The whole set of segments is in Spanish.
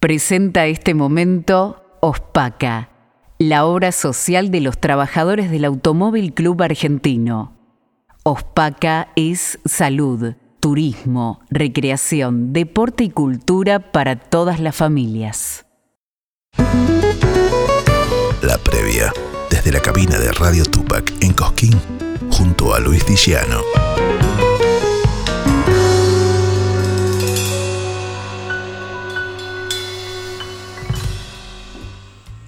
Presenta este momento OSPACA, la obra social de los trabajadores del Automóvil Club Argentino. OSPACA es salud, turismo, recreación, deporte y cultura para todas las familias. La previa, desde la cabina de Radio Tupac en Cosquín, junto a Luis Diciano.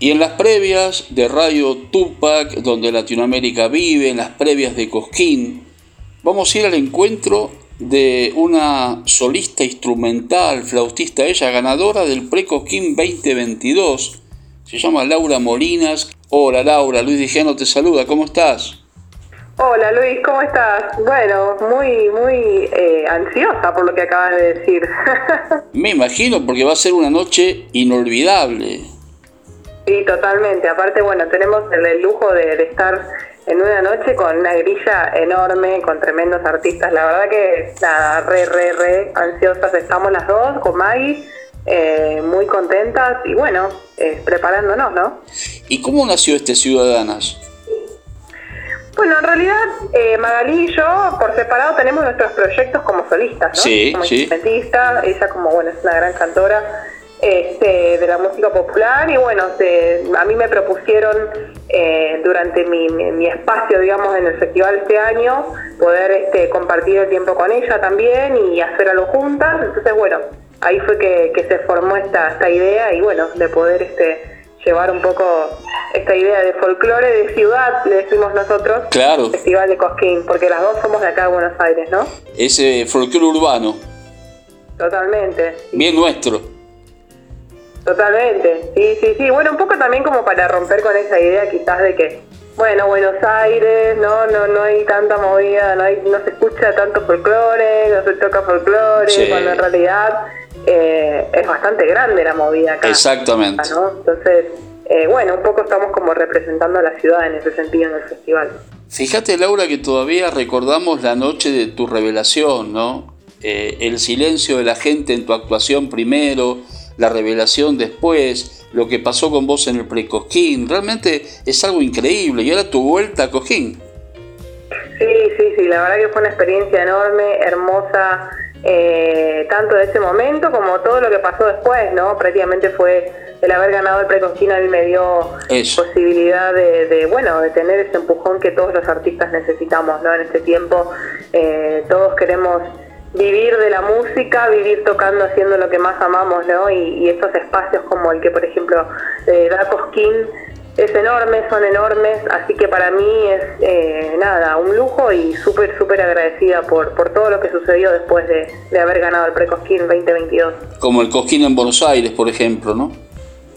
Y en las previas de Radio Tupac, donde Latinoamérica vive, en las previas de Cosquín, vamos a ir al encuentro de una solista instrumental, flautista, ella ganadora del Pre-Cosquín 2022. Se llama Laura Molinas. Hola Laura, Luis Dijano te saluda, ¿cómo estás? Hola Luis, ¿cómo estás? Bueno, muy, muy eh, ansiosa por lo que acabas de decir. Me imagino, porque va a ser una noche inolvidable. Sí, totalmente. Aparte, bueno, tenemos el, lujo de, estar en una noche con una grilla enorme, con tremendos artistas. La verdad que, nada, re, re, re ansiosas estamos las dos con Maggie, eh, muy contentas y bueno, eh, preparándonos, ¿no? ¿Y cómo nació este Ciudadanas? Bueno, en realidad eh, Magalí y yo por separado tenemos nuestros proyectos como solistas, ¿no? Sí, como sí. instrumentista, ella como, bueno, es una gran cantora este, de la música popular y bueno, a mí me propusieron eh, durante mi, espacio, digamos, en el festival este año, poder este, compartir el tiempo con ella también y hacer algo juntas. Entonces, bueno, ahí fue que, se formó esta, esta idea y bueno, de poder este, llevar un poco esta idea de folclore de ciudad, le decimos nosotros, claro. Festival de Cosquín, porque las dos somos de acá de Buenos Aires, ¿no? Ese folclore urbano. Totalmente. Bien nuestro. Totalmente, sí, sí, sí. Bueno, un poco también como para romper con esa idea quizás de que, bueno, Buenos Aires, no, no, no hay tanta movida, no hay, no se escucha tanto folclore, no se toca folclore, cuando en realidad eh, es bastante grande la movida acá. Exactamente. Entonces, eh, bueno, un poco estamos como representando a la ciudad en ese sentido en el festival. Fíjate, Laura, que todavía recordamos la noche de tu revelación, ¿no? Eh, el silencio de la gente en tu actuación primero, la revelación después, lo que pasó con vos en el pre-Cosquín, realmente es algo increíble. Y ahora tu vuelta a Cojín. Sí, sí, sí, la verdad que fue una experiencia enorme, hermosa, eh, tanto de ese momento como todo lo que pasó después, ¿no? Prácticamente fue el haber ganado el pre-Cosquín a mí me dio posibilidad de, bueno, de tener ese empujón que todos los artistas necesitamos, ¿no? En este tiempo eh, todos queremos vivir de la música, vivir tocando, haciendo lo que más amamos, ¿no? Y, estos espacios como el que, por ejemplo, eh, da Cosquín es enorme, son enormes, así que para mí es eh, nada, un lujo y súper, súper agradecida por, por todo lo que sucedió después de, de haber ganado el Pre-Cosquín 2022. Como el Cosquín en Buenos Aires, por ejemplo, ¿no?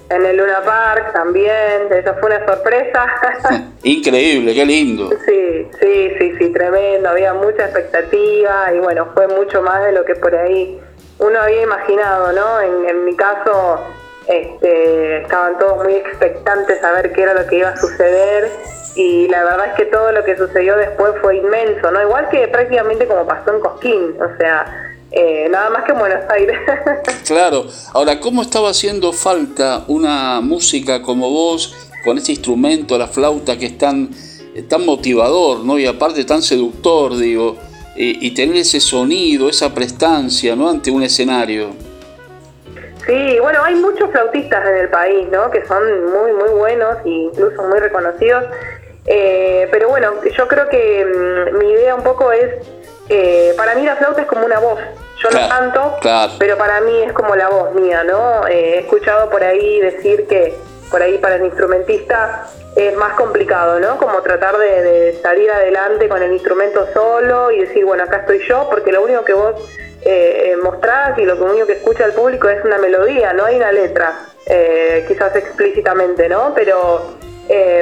En el Luna Park también, eso fue una sorpresa. Increíble, qué lindo. Sí, sí, sí, sí, tremendo, había mucha expectativa y bueno, fue mucho más de lo que por ahí uno había imaginado, ¿no? En, mi caso, este, estaban todos muy expectantes a ver qué era lo que iba a suceder y la verdad es que todo lo que sucedió después fue inmenso, ¿no? Igual que prácticamente como pasó en Cosquín, o sea, eh, nada más que en Buenos Aires. claro, ahora, ¿cómo estaba haciendo falta una música como vos, con ese instrumento, la flauta, que es tan, tan motivador, ¿no? Y aparte tan seductor, digo, y tener ese sonido, esa prestancia, ¿no? Ante un escenario. Sí, bueno, hay muchos flautistas en el país, ¿no? Que son muy, muy buenos e incluso muy reconocidos. Eh, pero bueno, yo creo que mm, mi idea un poco es, eh, para mí la flauta es como una voz, yo no canto, pero para mí es como la voz mía, ¿no? Eh, he escuchado por ahí decir que por ahí para el instrumentista es más complicado, ¿no? Como tratar de, salir adelante con el instrumento solo y decir, bueno, acá estoy yo, porque lo único que vos eh, eh mostrás y lo único que escucha el público es una melodía, no hay una letra, eh, quizás explícitamente, ¿no? Pero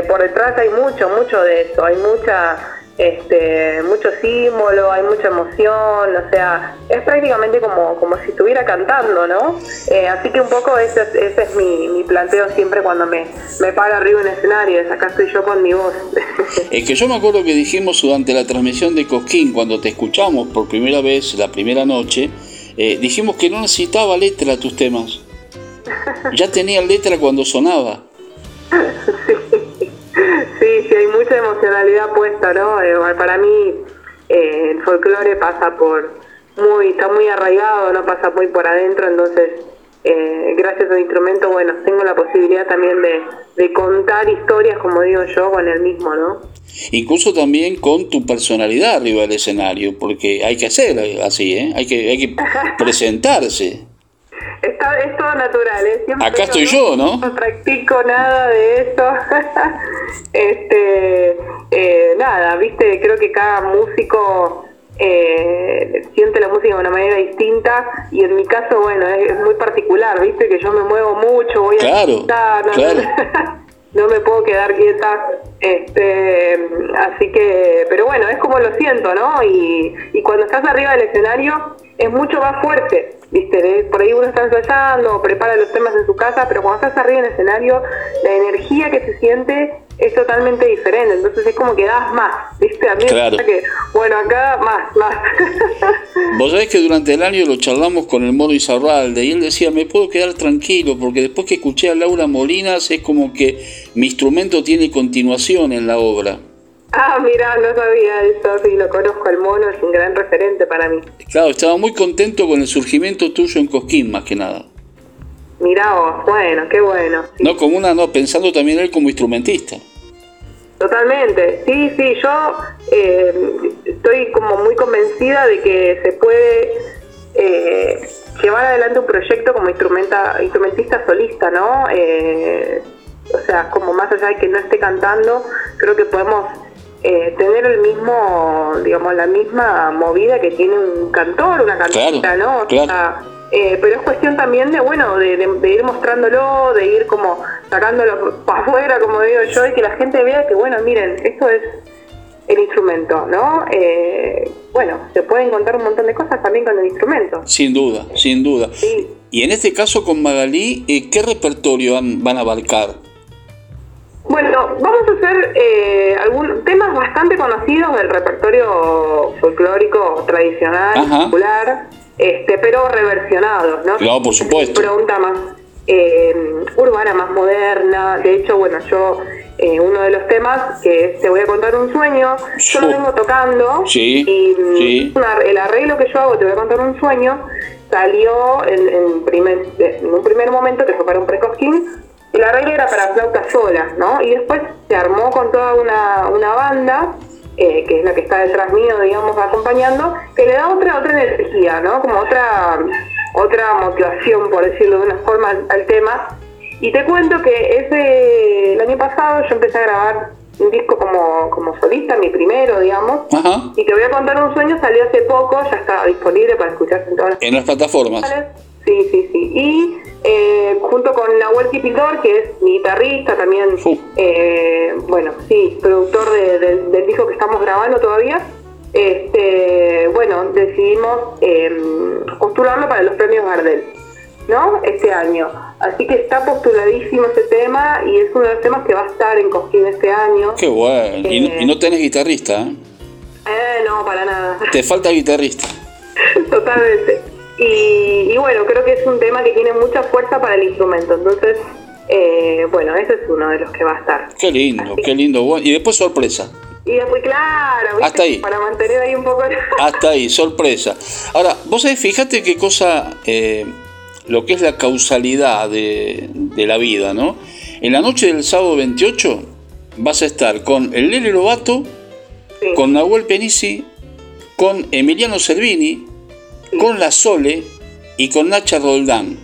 por detrás hay mucho, mucho de eso, hay mucha este, mucho símbolo, hay mucha emoción, o sea, es prácticamente como, como si estuviera cantando, ¿no? Eh, así que un poco ese, ese es mi, mi, planteo siempre cuando me, me paro arriba en escenario, es acá estoy yo con mi voz. Es que yo me acuerdo que dijimos durante la transmisión de Cosquín, cuando te escuchamos por primera vez, la primera noche, eh, dijimos que no necesitaba letra tus temas. ya tenía letra cuando sonaba. sí, sí, hay mucha emocionalidad puesta, ¿no? Eh, para mí eh, el folclore pasa por muy, está muy arraigado, no pasa muy por adentro, entonces eh, gracias al instrumento, bueno, tengo la posibilidad también de, de contar historias, como digo yo, con el mismo, ¿no? Incluso también con tu personalidad arriba del escenario, porque hay que hacer así, ¿eh? Hay que, hay que presentarse. Está, es todo natural, ¿eh? Acá estoy yo, ¿no? No practico nada de eso. este, eh, nada, viste, creo que cada músico eh, siente la música de una manera distinta y en mi caso, bueno, es, muy particular, viste, que yo me muevo mucho, voy a... Claro, no me puedo quedar quieta, este, así que, pero bueno, es como lo siento, ¿no? Y, y cuando estás arriba del escenario es mucho más fuerte, ¿viste? Por ahí uno está ensayando, prepara los temas en su casa, pero cuando estás arriba en el escenario, la energía que se siente es totalmente diferente, entonces es como que das más, ¿viste? A mí claro. que, bueno, acá más, más. Vos sabés que durante el año lo charlamos con el Moro Izarralde y él decía, me puedo quedar tranquilo porque después que escuché a Laura Molinas es como que mi instrumento tiene continuación en la obra. Ah, mira, no sabía eso, sí, lo conozco, el mono es un gran referente para mí. Claro, estaba muy contento con el surgimiento tuyo en Cosquín, más que nada. Mirá vos, bueno, qué bueno. No como una, no, pensando también él como instrumentista. Totalmente, sí, sí, yo eh, estoy como muy convencida de que se puede eh, llevar adelante un proyecto como instrumenta, instrumentista solista, ¿no? Eh, o sea, como más allá de que no esté cantando, creo que podemos eh, tener el mismo, digamos, la misma movida que tiene un cantor, una cantante, ¿no? Eh, pero es cuestión también de, bueno, de, ir mostrándolo, de ir como sacándolo para afuera, como digo yo, y que la gente vea que, bueno, miren, esto es el instrumento, ¿no? Eh, bueno, se pueden contar un montón de cosas también con el instrumento. Sin duda, sin duda. Y en este caso con Magalí, ¿qué repertorio van a abarcar? Bueno, vamos a hacer eh, algunos temas bastante conocidos del repertorio folclórico tradicional, popular, este, pero reversionados, ¿no? Claro, por supuesto. Pregunta más eh, urbana, más moderna. De hecho, bueno, yo eh, uno de los temas que te voy a contar un sueño, yo lo vengo tocando sí, y sí. el arreglo que yo hago, te voy a contar un sueño, salió en, primer, en un primer momento que fue para un precosquín el arreglo era para flauta sola, ¿no? Y después se armó con toda una, una banda, eh, que es la que está detrás mío, digamos, acompañando, que le da otra, otra energía, ¿no? Como otra, otra motivación, por decirlo de una forma, al, tema. Y te cuento que ese, el año pasado yo empecé a grabar un disco como, como solista, mi primero, digamos. Y te voy a contar un sueño, salió hace poco, ya está disponible para escucharse en todas las, en las plataformas. Sí, sí, sí. Y eh, con Nahuel Kipildor, que es mi guitarrista, también, eh, bueno, sí, productor del disco que estamos grabando todavía, este, bueno, decidimos em, postularlo para los premios Gardel, ¿no? Este año. Así que está postuladísimo ese tema y es uno de los temas que va a estar en Cosquín este año. Qué bueno. y, no, y, no, tenés guitarrista, ¿eh? Eh, no, para nada. Te falta guitarrista. Totalmente. Y, bueno, creo que es un tema que tiene mucha fuerza para el instrumento, entonces, eh, bueno, ese es uno de los que va a estar. Qué lindo, qué lindo. Y después sorpresa. Y después, claro, hasta ahí. para mantener ahí un poco... hasta ahí, sorpresa. Ahora, vos sabés, fíjate qué cosa, eh, lo que es la causalidad de, la vida, ¿no? En la noche del sábado 28 vas a estar con el Lele Lobato, con Nahuel Penisi, con Emiliano Servini, con la Sole y con Nacha Roldán.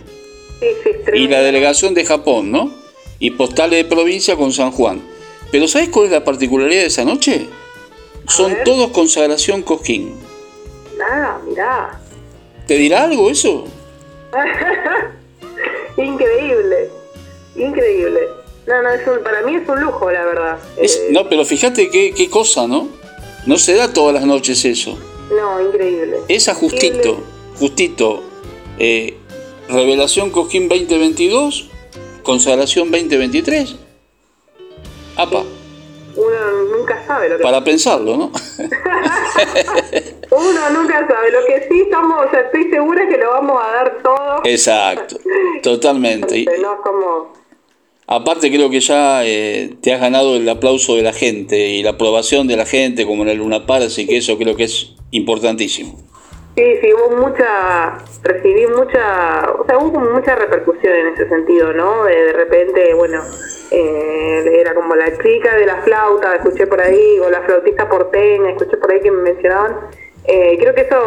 y la delegación de Japón, ¿no? Y postales de provincia con San Juan. Pero ¿sabes cuál es la particularidad de esa noche? Son todos consagración Cosquín. Nada, mirá. ¿Te dirá algo eso? increíble, increíble. No, no, para mí es un lujo, la verdad. Eh, no, pero fíjate qué, qué cosa, ¿no? No se da todas las noches eso. No, increíble. Esa justito, justito. Eh, Revelación Cojín 2022, Consagración 2023. Apa. Uno nunca sabe lo que Para pensarlo, ¿no? Uno nunca sabe. Lo que sí estamos, o sea, estoy segura que lo vamos a dar todo. Exacto, totalmente. No como... Aparte creo que ya eh, te has ganado el aplauso de la gente y la aprobación de la gente como en el Luna Par, así que eso creo que es importantísimo. Sí, sí, hubo mucha, recibí mucha, o sea, hubo mucha repercusión en ese sentido, ¿no? De, repente, bueno, eh, era como la chica de la flauta, escuché por ahí, o la flautista porteña, escuché por ahí que me mencionaban. Eh, creo que eso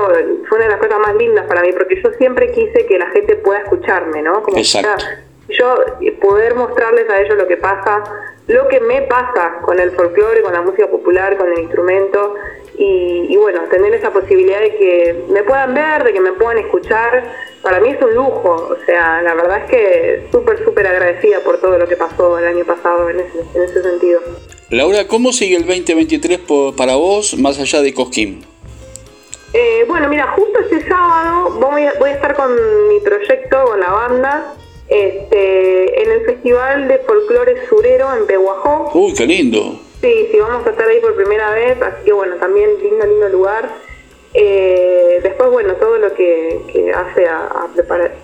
fue una de las cosas más lindas para mí, porque yo siempre quise que la gente pueda escucharme, ¿no? Como Exacto. yo poder mostrarles a ellos lo que pasa, lo que me pasa con el folclore, con la música popular, con el instrumento, y, bueno, tener esa posibilidad de que me puedan ver, de que me puedan escuchar, para mí es un lujo. O sea, la verdad es que súper, súper agradecida por todo lo que pasó el año pasado en ese, en ese sentido. Laura, ¿cómo sigue el 2023 para vos más allá de Cosquín? Eh, bueno, mira, justo este sábado voy a, voy a estar con mi proyecto, con la banda, este, en el Festival de Folclore Surero en Pehuajó. Uy, qué lindo. Sí, sí, vamos a estar ahí por primera vez, así que bueno, también lindo, lindo lugar. Eh, después, bueno, todo lo que, hace a,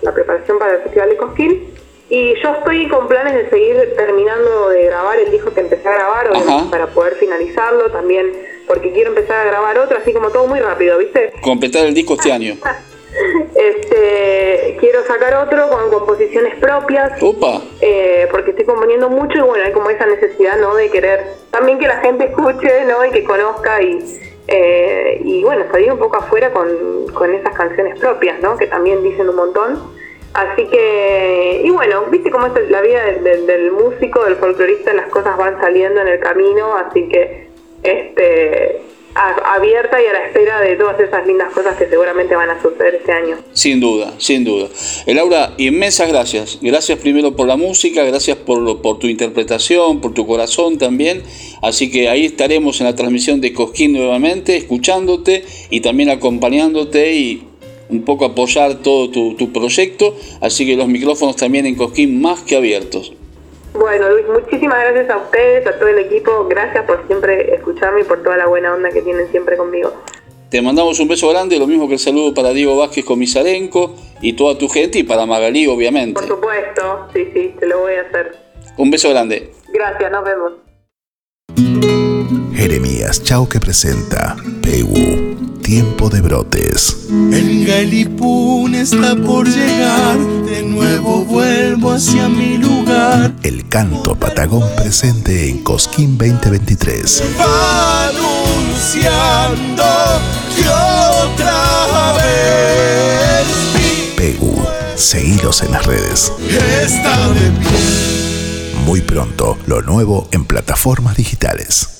la preparación para el Festival de Cosquín. Y yo estoy con planes de seguir terminando de grabar el disco que empecé a grabar, para poder finalizarlo también, porque quiero empezar a grabar otro, así como todo muy rápido, ¿viste? Completar el disco este año. Este, quiero sacar otro con composiciones propias. Opa. Eh, porque estoy componiendo mucho y bueno, hay como esa necesidad, ¿no? De querer también que la gente escuche, ¿no? Y que conozca y, eh, y bueno, salir un poco afuera con, con esas canciones propias, ¿no? Que también dicen un montón. Así que, y bueno, viste cómo es la vida del, del músico, del folclorista, las cosas van saliendo en el camino, así que, este, abierta y a la espera de todas esas lindas cosas que seguramente van a suceder este año. Sin duda, sin duda. Eh, Laura, inmensas gracias. Gracias primero por la música, gracias por, por tu interpretación, por tu corazón también. Así que ahí estaremos en la transmisión de Cosquín nuevamente, escuchándote y también acompañándote y un poco apoyar todo tu, tu proyecto. Así que los micrófonos también en Cosquín más que abiertos. Bueno, Luis, muchísimas gracias a ustedes, a todo el equipo. Gracias por siempre escucharme y por toda la buena onda que tienen siempre conmigo. Te mandamos un beso grande, lo mismo que el saludo para Diego Vázquez Comisarenco y toda tu gente y para Magalí, obviamente. Por supuesto, sí, sí, te lo voy a hacer. Un beso grande. Gracias, nos vemos. Chau que presenta Pegu, Tiempo de Brotes. El Galipún está por llegar, de nuevo vuelvo hacia mi lugar. El canto patagón presente en Cosquín 2023. anunciando que otra vez. Pegu, seguilos en las redes. Está de pie. Muy pronto, lo nuevo en plataformas digitales.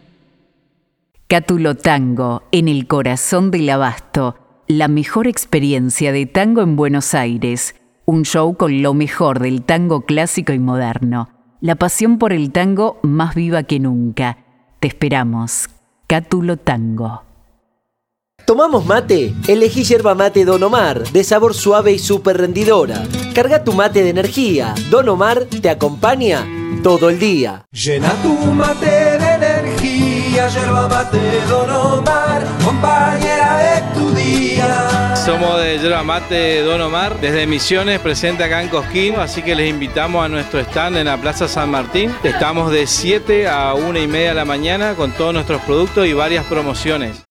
Cátulo Tango, en el corazón del abasto, la mejor experiencia de tango en Buenos Aires, un show con lo mejor del tango clásico y moderno, la pasión por el tango más viva que nunca. Te esperamos, Cátulo Tango. ¿Tomamos mate? Elegí yerba mate Don Omar, de sabor suave y súper rendidora. Carga tu mate de energía. Don Omar te acompaña todo el día. Llena tu mate de yerba mate Don Omar, compañera de tu día. Somos de Yerba Mate Don Omar, desde Misiones, presente acá en Cosquín, así que les invitamos a nuestro stand en la Plaza San Martín. Estamos de 7 a 1 y media de la mañana con todos nuestros productos y varias promociones.